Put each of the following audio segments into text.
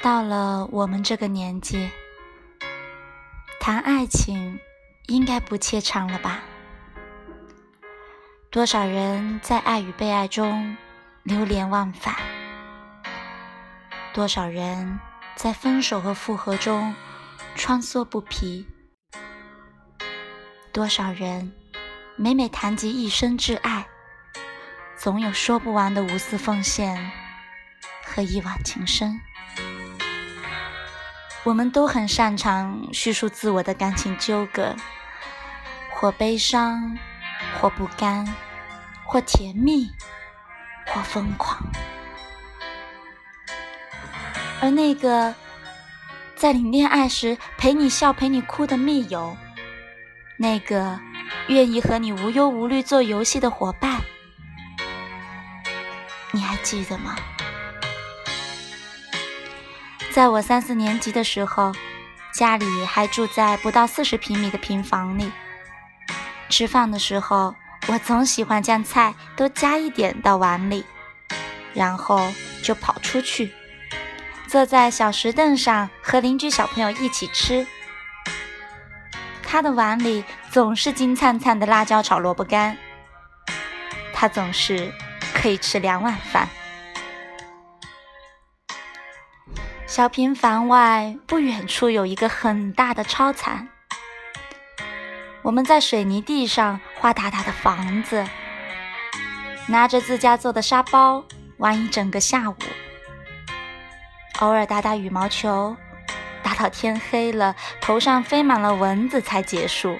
到了我们这个年纪，谈爱情应该不怯场了吧？多少人在爱与被爱中流连忘返？多少人在分手和复合中穿梭不疲？多少人每每谈及一生挚爱，总有说不完的无私奉献和一往情深？我们都很擅长叙述自我的感情纠葛，或悲伤，或不甘，或甜蜜，或疯狂。而那个在你恋爱时陪你笑、陪你哭的密友，那个愿意和你无忧无虑做游戏的伙伴，你还记得吗？在我三四年级的时候，家里还住在不到四十平米的平房里。吃饭的时候，我总喜欢将菜都加一点到碗里，然后就跑出去，坐在小石凳上和邻居小朋友一起吃。他的碗里总是金灿灿的辣椒炒萝卜干，他总是可以吃两碗饭。小平房外不远处有一个很大的超残，我们在水泥地上画大大的房子，拿着自家做的沙包玩一整个下午，偶尔打打羽毛球，打到天黑了，头上飞满了蚊子才结束。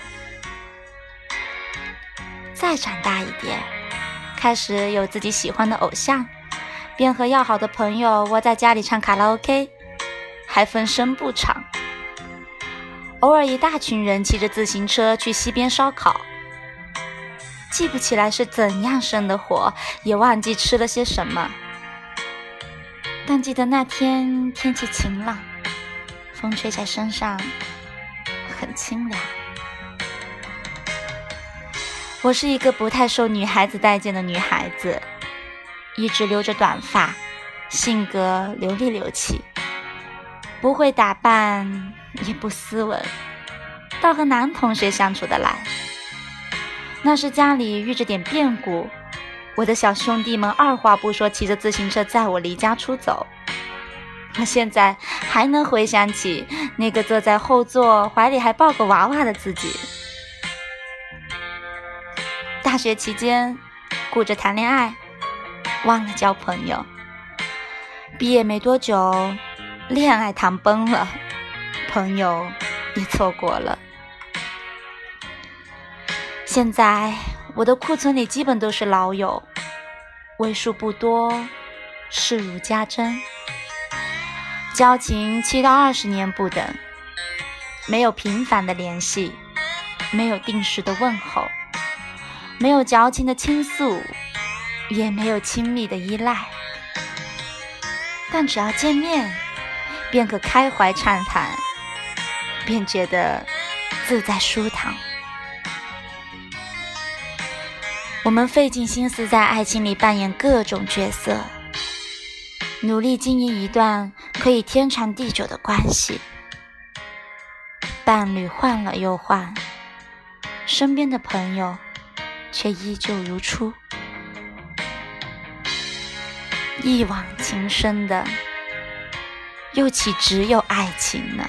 再长大一点，开始有自己喜欢的偶像，便和要好的朋友窝在家里唱卡拉 OK。还分声不长，偶尔一大群人骑着自行车去溪边烧烤，记不起来是怎样生的火，也忘记吃了些什么，但记得那天天气晴朗，风吹在身上很清凉。我是一个不太受女孩子待见的女孩子，一直留着短发，性格流里流气。不会打扮，也不斯文，倒和男同学相处得来。那时家里遇着点变故，我的小兄弟们二话不说，骑着自行车载我离家出走。我现在还能回想起那个坐在后座，怀里还抱个娃娃的自己。大学期间，顾着谈恋爱，忘了交朋友。毕业没多久。恋爱谈崩了，朋友也错过了。现在我的库存里基本都是老友，为数不多，视如家珍。交情七到二十年不等，没有频繁的联系，没有定时的问候，没有矫情的倾诉，也没有亲密的依赖，但只要见面。便可开怀畅谈，便觉得自在舒坦。我们费尽心思在爱情里扮演各种角色，努力经营一段可以天长地久的关系。伴侣换了又换，身边的朋友却依旧如初，一往情深的。又岂只有爱情呢？